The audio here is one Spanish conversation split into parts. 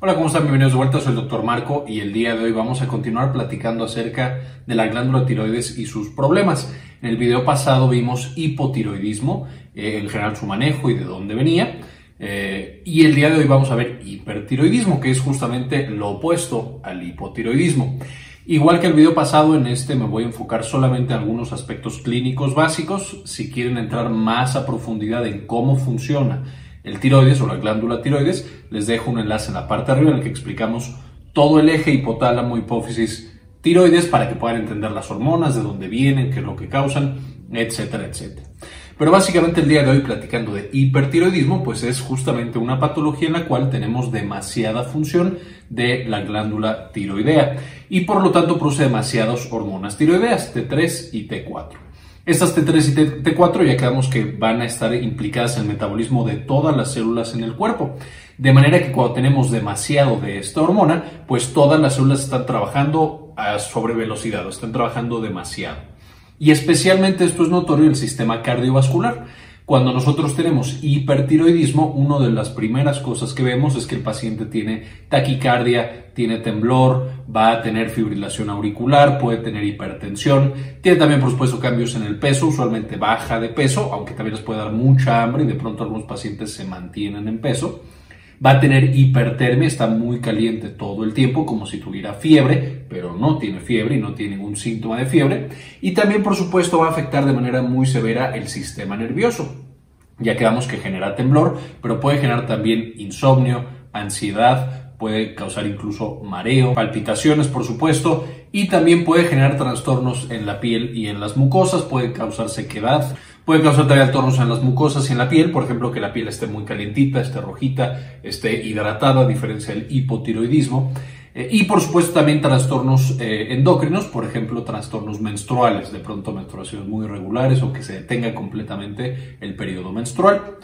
Hola, ¿cómo están? Bienvenidos de vuelta, soy el doctor Marco y el día de hoy vamos a continuar platicando acerca de la glándula tiroides y sus problemas. En el video pasado vimos hipotiroidismo, eh, en general su manejo y de dónde venía. Eh, y el día de hoy vamos a ver hipertiroidismo, que es justamente lo opuesto al hipotiroidismo. Igual que el video pasado, en este me voy a enfocar solamente en algunos aspectos clínicos básicos. Si quieren entrar más a profundidad en cómo funciona el tiroides o la glándula tiroides, les dejo un enlace en la parte de arriba en el que explicamos todo el eje hipotálamo, hipófisis, tiroides para que puedan entender las hormonas, de dónde vienen, qué es lo que causan, etcétera, etcétera. Pero básicamente el día de hoy platicando de hipertiroidismo, pues es justamente una patología en la cual tenemos demasiada función de la glándula tiroidea y por lo tanto produce demasiadas hormonas tiroideas, T3 y T4. Estas T3 y T4 ya quedamos que van a estar implicadas en el metabolismo de todas las células en el cuerpo. De manera que cuando tenemos demasiado de esta hormona, pues todas las células están trabajando a sobre velocidad, están trabajando demasiado. Y especialmente esto es notorio en el sistema cardiovascular. Cuando nosotros tenemos hipertiroidismo, una de las primeras cosas que vemos es que el paciente tiene taquicardia, tiene temblor, va a tener fibrilación auricular, puede tener hipertensión, tiene también por supuesto cambios en el peso, usualmente baja de peso, aunque también les puede dar mucha hambre y de pronto algunos pacientes se mantienen en peso. Va a tener hipertermia, está muy caliente todo el tiempo, como si tuviera fiebre, pero no tiene fiebre y no tiene ningún síntoma de fiebre. Y también, por supuesto, va a afectar de manera muy severa el sistema nervioso. Ya quedamos que genera temblor, pero puede generar también insomnio, ansiedad, puede causar incluso mareo, palpitaciones, por supuesto, y también puede generar trastornos en la piel y en las mucosas, puede causar sequedad, Puede causar también en las mucosas y en la piel, por ejemplo, que la piel esté muy calientita, esté rojita, esté hidratada, a diferencia del hipotiroidismo. Eh, y por supuesto también trastornos eh, endocrinos, por ejemplo, trastornos menstruales, de pronto menstruaciones muy irregulares o que se detenga completamente el periodo menstrual.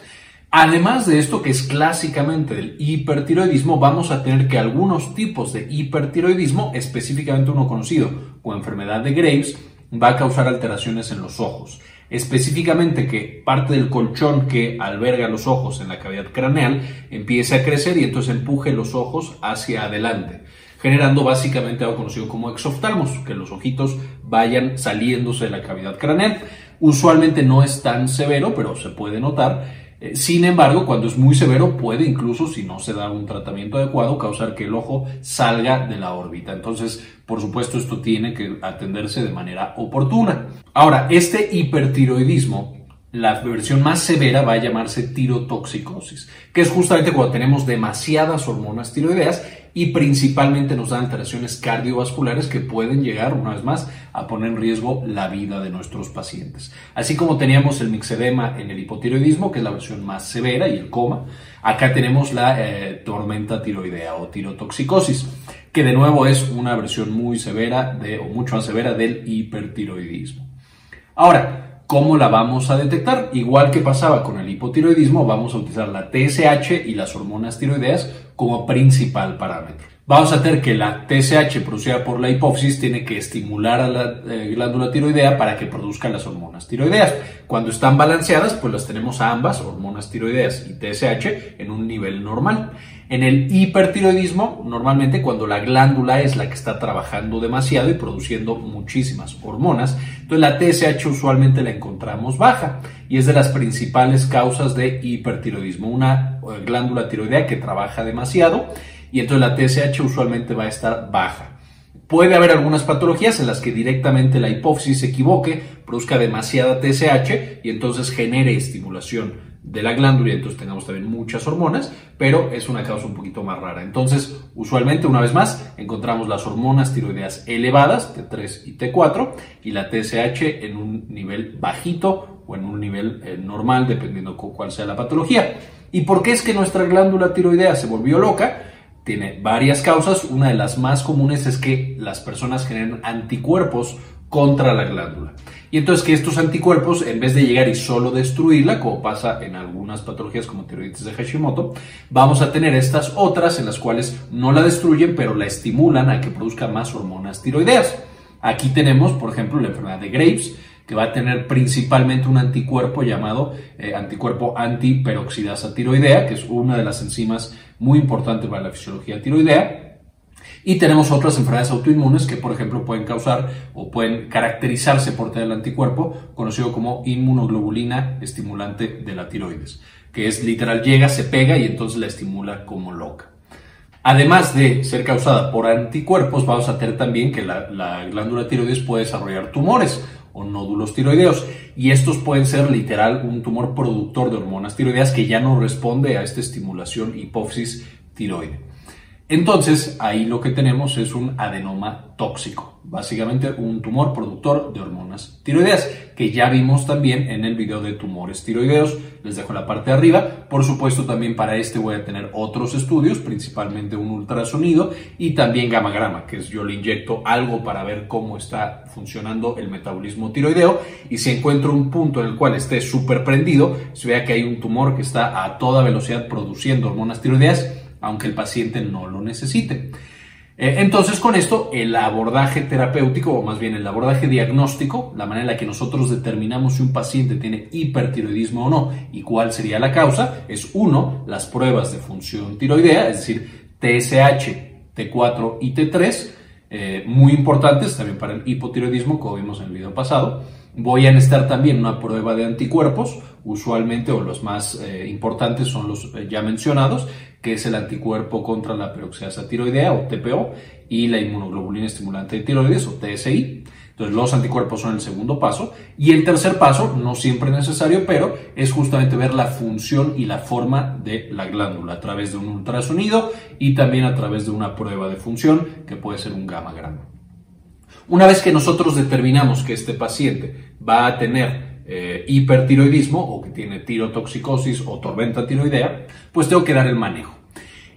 Además de esto, que es clásicamente del hipertiroidismo, vamos a tener que algunos tipos de hipertiroidismo, específicamente uno conocido como enfermedad de Graves, va a causar alteraciones en los ojos específicamente que parte del colchón que alberga los ojos en la cavidad craneal empiece a crecer y entonces empuje los ojos hacia adelante, generando básicamente algo conocido como exoftalmos, que los ojitos vayan saliéndose de la cavidad craneal. Usualmente no es tan severo, pero se puede notar sin embargo, cuando es muy severo, puede incluso, si no se da un tratamiento adecuado, causar que el ojo salga de la órbita. Entonces, por supuesto, esto tiene que atenderse de manera oportuna. Ahora, este hipertiroidismo la versión más severa va a llamarse tirotoxicosis, que es justamente cuando tenemos demasiadas hormonas tiroideas y principalmente nos dan alteraciones cardiovasculares que pueden llegar, una vez más, a poner en riesgo la vida de nuestros pacientes. Así como teníamos el mixedema en el hipotiroidismo, que es la versión más severa, y el coma, acá tenemos la eh, tormenta tiroidea o tirotoxicosis, que de nuevo es una versión muy severa de, o mucho más severa del hipertiroidismo. Ahora, ¿Cómo la vamos a detectar? Igual que pasaba con el hipotiroidismo, vamos a utilizar la TSH y las hormonas tiroideas como principal parámetro. Vamos a tener que la TSH producida por la hipófisis tiene que estimular a la eh, glándula tiroidea para que produzca las hormonas tiroideas. Cuando están balanceadas, pues las tenemos a ambas, hormonas tiroideas y TSH, en un nivel normal. En el hipertiroidismo, normalmente cuando la glándula es la que está trabajando demasiado y produciendo muchísimas hormonas, entonces la TSH usualmente la encontramos baja y es de las principales causas de hipertiroidismo, una eh, glándula tiroidea que trabaja demasiado y entonces la TSH usualmente va a estar baja. Puede haber algunas patologías en las que directamente la hipófisis se equivoque, produzca demasiada TSH y entonces genere estimulación de la glándula y entonces tengamos también muchas hormonas, pero es una causa un poquito más rara. Entonces, usualmente, una vez más, encontramos las hormonas tiroideas elevadas, T3 y T4, y la TSH en un nivel bajito o en un nivel eh, normal, dependiendo cuál sea la patología. ¿Y por qué es que nuestra glándula tiroidea se volvió loca? Tiene varias causas. Una de las más comunes es que las personas generan anticuerpos contra la glándula. Y entonces que estos anticuerpos, en vez de llegar y solo destruirla, como pasa en algunas patologías como tiroiditis de Hashimoto, vamos a tener estas otras en las cuales no la destruyen, pero la estimulan a que produzca más hormonas tiroideas. Aquí tenemos, por ejemplo, la enfermedad de Graves, que va a tener principalmente un anticuerpo llamado eh, anticuerpo antiperoxidasa tiroidea, que es una de las enzimas muy importantes para la fisiología tiroidea. Y tenemos otras enfermedades autoinmunes que, por ejemplo, pueden causar o pueden caracterizarse por tener el anticuerpo conocido como inmunoglobulina estimulante de la tiroides, que es literal llega, se pega y entonces la estimula como loca. Además de ser causada por anticuerpos, vamos a tener también que la, la glándula tiroides puede desarrollar tumores o nódulos tiroideos. Y estos pueden ser literal un tumor productor de hormonas tiroideas que ya no responde a esta estimulación hipófisis tiroide. Entonces, ahí lo que tenemos es un adenoma tóxico, básicamente un tumor productor de hormonas tiroideas, que ya vimos también en el video de tumores tiroideos, les dejo la parte de arriba. Por supuesto, también para este voy a tener otros estudios, principalmente un ultrasonido y también gamagrama, que es yo le inyecto algo para ver cómo está funcionando el metabolismo tiroideo y si encuentro un punto en el cual esté súper prendido, se vea que hay un tumor que está a toda velocidad produciendo hormonas tiroideas, aunque el paciente no lo necesite. Eh, entonces, con esto, el abordaje terapéutico, o más bien el abordaje diagnóstico, la manera en la que nosotros determinamos si un paciente tiene hipertiroidismo o no y cuál sería la causa, es uno, las pruebas de función tiroidea, es decir, TSH, T4 y T3, eh, muy importantes también para el hipotiroidismo, como vimos en el video pasado. Voy a necesitar también una prueba de anticuerpos, usualmente o los más eh, importantes son los ya mencionados, que es el anticuerpo contra la peroxidasa tiroidea o TPO y la inmunoglobulina estimulante de tiroides o TSI. Entonces los anticuerpos son el segundo paso y el tercer paso, no siempre necesario, pero es justamente ver la función y la forma de la glándula a través de un ultrasonido y también a través de una prueba de función que puede ser un gamma Una vez que nosotros determinamos que este paciente va a tener eh, hipertiroidismo o que tiene tirotoxicosis o tormenta tiroidea, pues tengo que dar el manejo.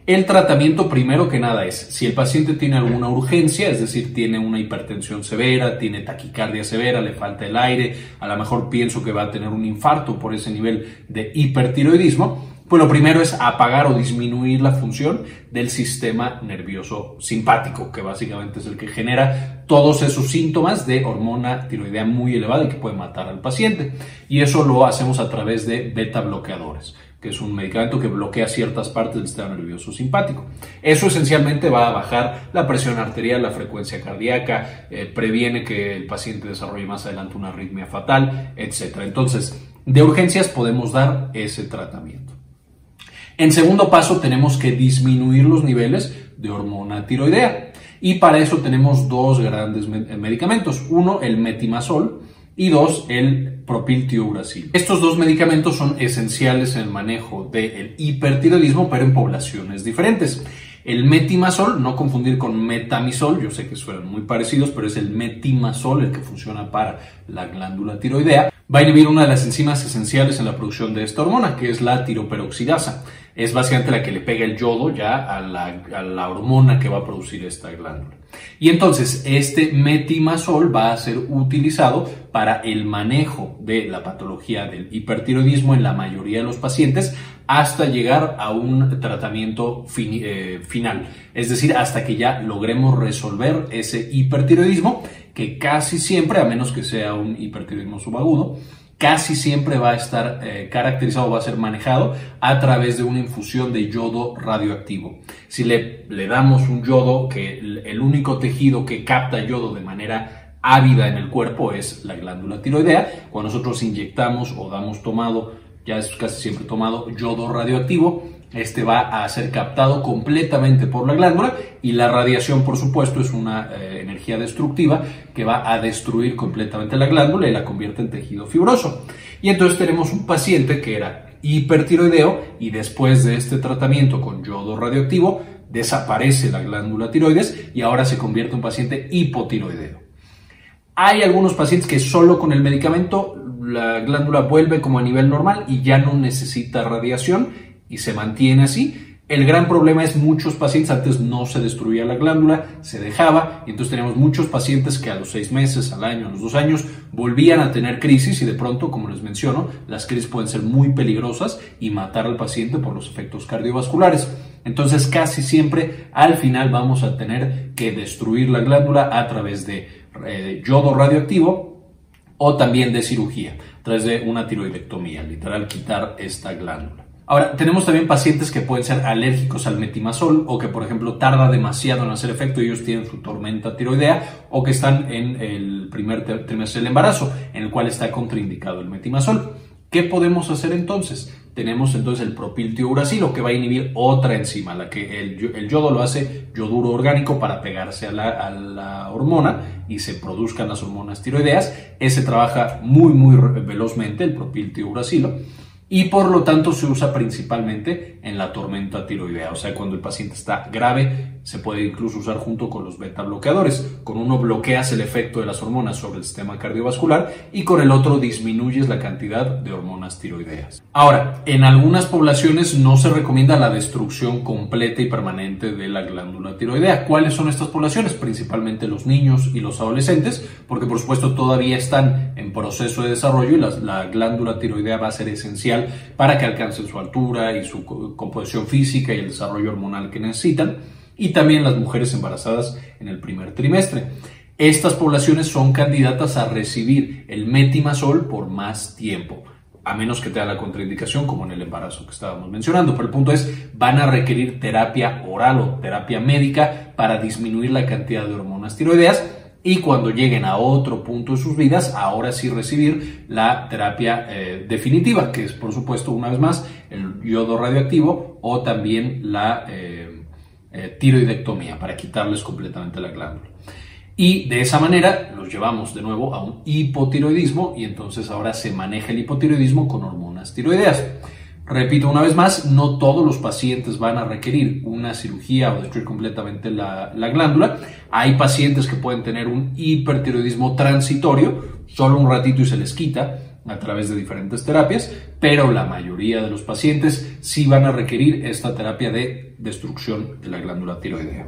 El tratamiento primero que nada es, si el paciente tiene alguna urgencia, es decir, tiene una hipertensión severa, tiene taquicardia severa, le falta el aire, a lo mejor pienso que va a tener un infarto por ese nivel de hipertiroidismo, pues lo primero es apagar o disminuir la función del sistema nervioso simpático, que básicamente es el que genera todos esos síntomas de hormona tiroidea muy elevada y que puede matar al paciente. Y eso lo hacemos a través de beta bloqueadores que es un medicamento que bloquea ciertas partes del sistema nervioso simpático. Eso esencialmente va a bajar la presión arterial, la frecuencia cardíaca, eh, previene que el paciente desarrolle más adelante una arritmia fatal, etc. Entonces, de urgencias podemos dar ese tratamiento. En segundo paso, tenemos que disminuir los niveles de hormona tiroidea. Y para eso tenemos dos grandes eh, medicamentos. Uno, el metimazol y dos, el propiltiuracil. Estos dos medicamentos son esenciales en el manejo del hipertiroidismo, pero en poblaciones diferentes. El metimazol, no confundir con metamisol, yo sé que suenan muy parecidos, pero es el metimazol el que funciona para la glándula tiroidea. Va a inhibir una de las enzimas esenciales en la producción de esta hormona, que es la tiroperoxidasa es básicamente la que le pega el yodo ya a la, hormona que va a producir esta glándula. Y entonces este metimazol va a ser utilizado para el manejo de la patología del hipertiroidismo en la mayoría de los pacientes hasta llegar a un tratamiento eh, final, es decir, hasta que ya logremos resolver ese hipertiroidismo que casi siempre, a menos que sea un hipertiroidismo subagudo, casi siempre va a estar eh, caracterizado, va a ser manejado a través de una infusión de yodo radioactivo. Si le, damos un yodo, que el, único tejido que capta yodo de manera ávida en el cuerpo es la glándula tiroidea, cuando nosotros inyectamos o damos tomado, ya es casi siempre tomado yodo radioactivo, este va a ser captado completamente por la glándula y la radiación, por supuesto, es una eh, energía destructiva que va a destruir completamente la glándula y la convierte en tejido fibroso. Y entonces tenemos un paciente que era hipertiroideo y después de este tratamiento con yodo radioactivo desaparece la glándula tiroides y ahora se convierte en un paciente hipotiroideo. Hay algunos pacientes que solo con el medicamento la glándula vuelve como a nivel normal y ya no necesita radiación y se mantiene así. El gran problema es muchos pacientes antes no se destruía la glándula, se dejaba, y entonces tenemos muchos pacientes que a los seis meses, al año, a los dos años, volvían a tener crisis y de pronto, como les menciono, las crisis pueden ser muy peligrosas y matar al paciente por los efectos cardiovasculares. Entonces casi siempre al final vamos a tener que destruir la glándula a través de eh, yodo radioactivo o también de cirugía, a través de una tiroidectomía, literal quitar esta glándula. Ahora, tenemos también pacientes que pueden ser alérgicos al metimazol o que, por ejemplo, tarda demasiado en hacer efecto y ellos tienen su tormenta tiroidea o que están en el primer trimestre del embarazo, en el cual está contraindicado el metimazol. ¿Qué podemos hacer entonces? Tenemos entonces el propiltiouracilo que va a inhibir otra enzima, la que el, yodo lo hace yoduro orgánico para pegarse a la, hormona y se produzcan las hormonas tiroideas. Ese trabaja muy, muy velozmente, el propiltiouracilo y por lo tanto se usa principalmente en la tormenta tiroidea, o sea, cuando el paciente está grave, se puede incluso usar junto con los beta bloqueadores. Con uno bloqueas el efecto de las hormonas sobre el sistema cardiovascular y con el otro disminuyes la cantidad de hormonas tiroideas. Ahora, en algunas poblaciones no se recomienda la destrucción completa y permanente de la glándula tiroidea. ¿Cuáles son estas poblaciones? Principalmente los niños y los adolescentes, porque por supuesto todavía están en proceso de desarrollo y la, la glándula tiroidea va a ser esencial para que alcancen su altura y su composición física y el desarrollo hormonal que necesitan y también las mujeres embarazadas en el primer trimestre. Estas poblaciones son candidatas a recibir el metimazol por más tiempo, a menos que tenga la contraindicación como en el embarazo que estábamos mencionando. Pero el punto es, van a requerir terapia oral o terapia médica para disminuir la cantidad de hormonas tiroideas y cuando lleguen a otro punto de sus vidas, ahora sí recibir la terapia eh, definitiva, que es por supuesto una vez más el yodo radioactivo o también la... Eh, eh, tiroidectomía para quitarles completamente la glándula. Y de esa manera los llevamos de nuevo a un hipotiroidismo y entonces ahora se maneja el hipotiroidismo con hormonas tiroideas. Repito una vez más, no todos los pacientes van a requerir una cirugía o destruir completamente la, la, glándula. Hay pacientes que pueden tener un hipertiroidismo transitorio, solo un ratito y se les quita a través de diferentes terapias, pero la mayoría de los pacientes sí van a requerir esta terapia de destrucción de la glándula tiroidea.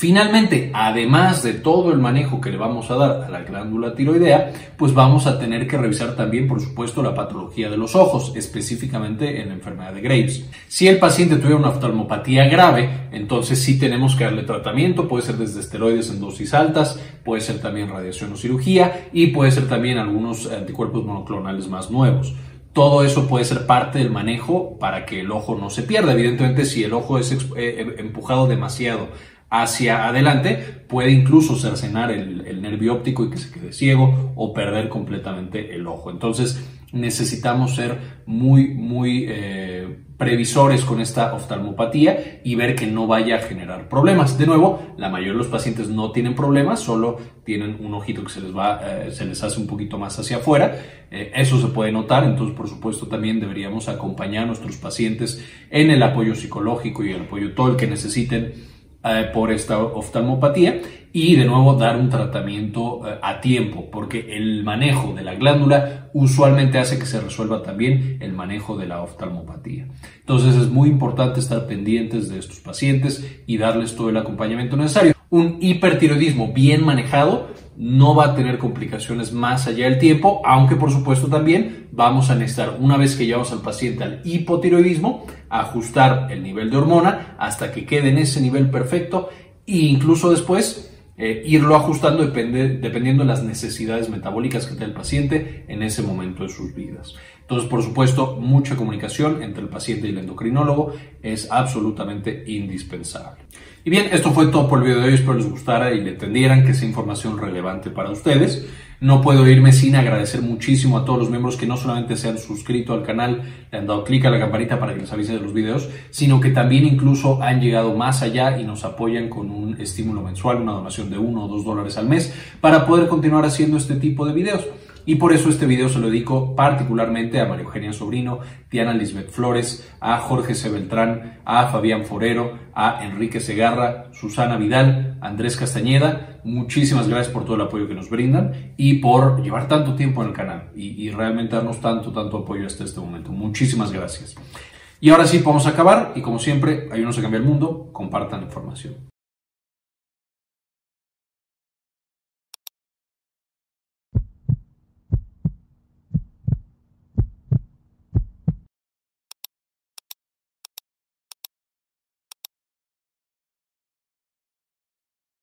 Finalmente, además de todo el manejo que le vamos a dar a la glándula tiroidea, pues vamos a tener que revisar también, por supuesto, la patología de los ojos, específicamente en la enfermedad de Graves. Si el paciente tuviera una oftalmopatía grave, entonces sí tenemos que darle tratamiento, puede ser desde esteroides en dosis altas, puede ser también radiación o cirugía y puede ser también algunos anticuerpos monoclonales más nuevos. Todo eso puede ser parte del manejo para que el ojo no se pierda. Evidentemente, si el ojo es eh, empujado demasiado hacia adelante, puede incluso cercenar el, nervio óptico y que se quede ciego o perder completamente el ojo. Entonces necesitamos ser muy, muy eh, previsores con esta oftalmopatía y ver que no vaya a generar problemas. De nuevo, la mayoría de los pacientes no tienen problemas, solo tienen un ojito que se les va, eh, se les hace un poquito más hacia afuera. Eh, eso se puede notar, entonces por supuesto también deberíamos acompañar a nuestros pacientes en el apoyo psicológico y el apoyo todo el que necesiten eh, por esta oftalmopatía y de nuevo dar un tratamiento eh, a tiempo porque el manejo de la glándula usualmente hace que se resuelva también el manejo de la oftalmopatía. Entonces es muy importante estar pendientes de estos pacientes y darles todo el acompañamiento necesario. Un hipertiroidismo bien manejado no va a tener complicaciones más allá del tiempo, aunque por supuesto también vamos a necesitar, una vez que llevamos al paciente al hipotiroidismo, ajustar el nivel de hormona hasta que quede en ese nivel perfecto e incluso después eh, irlo ajustando depende, dependiendo de las necesidades metabólicas que tenga el paciente en ese momento de sus vidas. Entonces, por supuesto, mucha comunicación entre el paciente y el endocrinólogo es absolutamente indispensable. Y bien, esto fue todo por el video de hoy. Espero les gustara y le entendieran que es información relevante para ustedes. No puedo irme sin agradecer muchísimo a todos los miembros que no solamente se han suscrito al canal, le han dado clic a la campanita para que les avise de los videos, sino que también incluso han llegado más allá y nos apoyan con un estímulo mensual, una donación de uno o dos dólares al mes, para poder continuar haciendo este tipo de videos. Y por eso este video se lo dedico particularmente a María Eugenia Sobrino, Diana Lisbeth Flores, a Jorge C. Beltrán, a Fabián Forero, a Enrique Segarra, Susana Vidal, Andrés Castañeda. Muchísimas gracias por todo el apoyo que nos brindan y por llevar tanto tiempo en el canal y, realmente darnos tanto, tanto apoyo hasta este momento. Muchísimas gracias. Y ahora sí, podemos acabar y como siempre, ayúdenos a cambiar el mundo, compartan la información.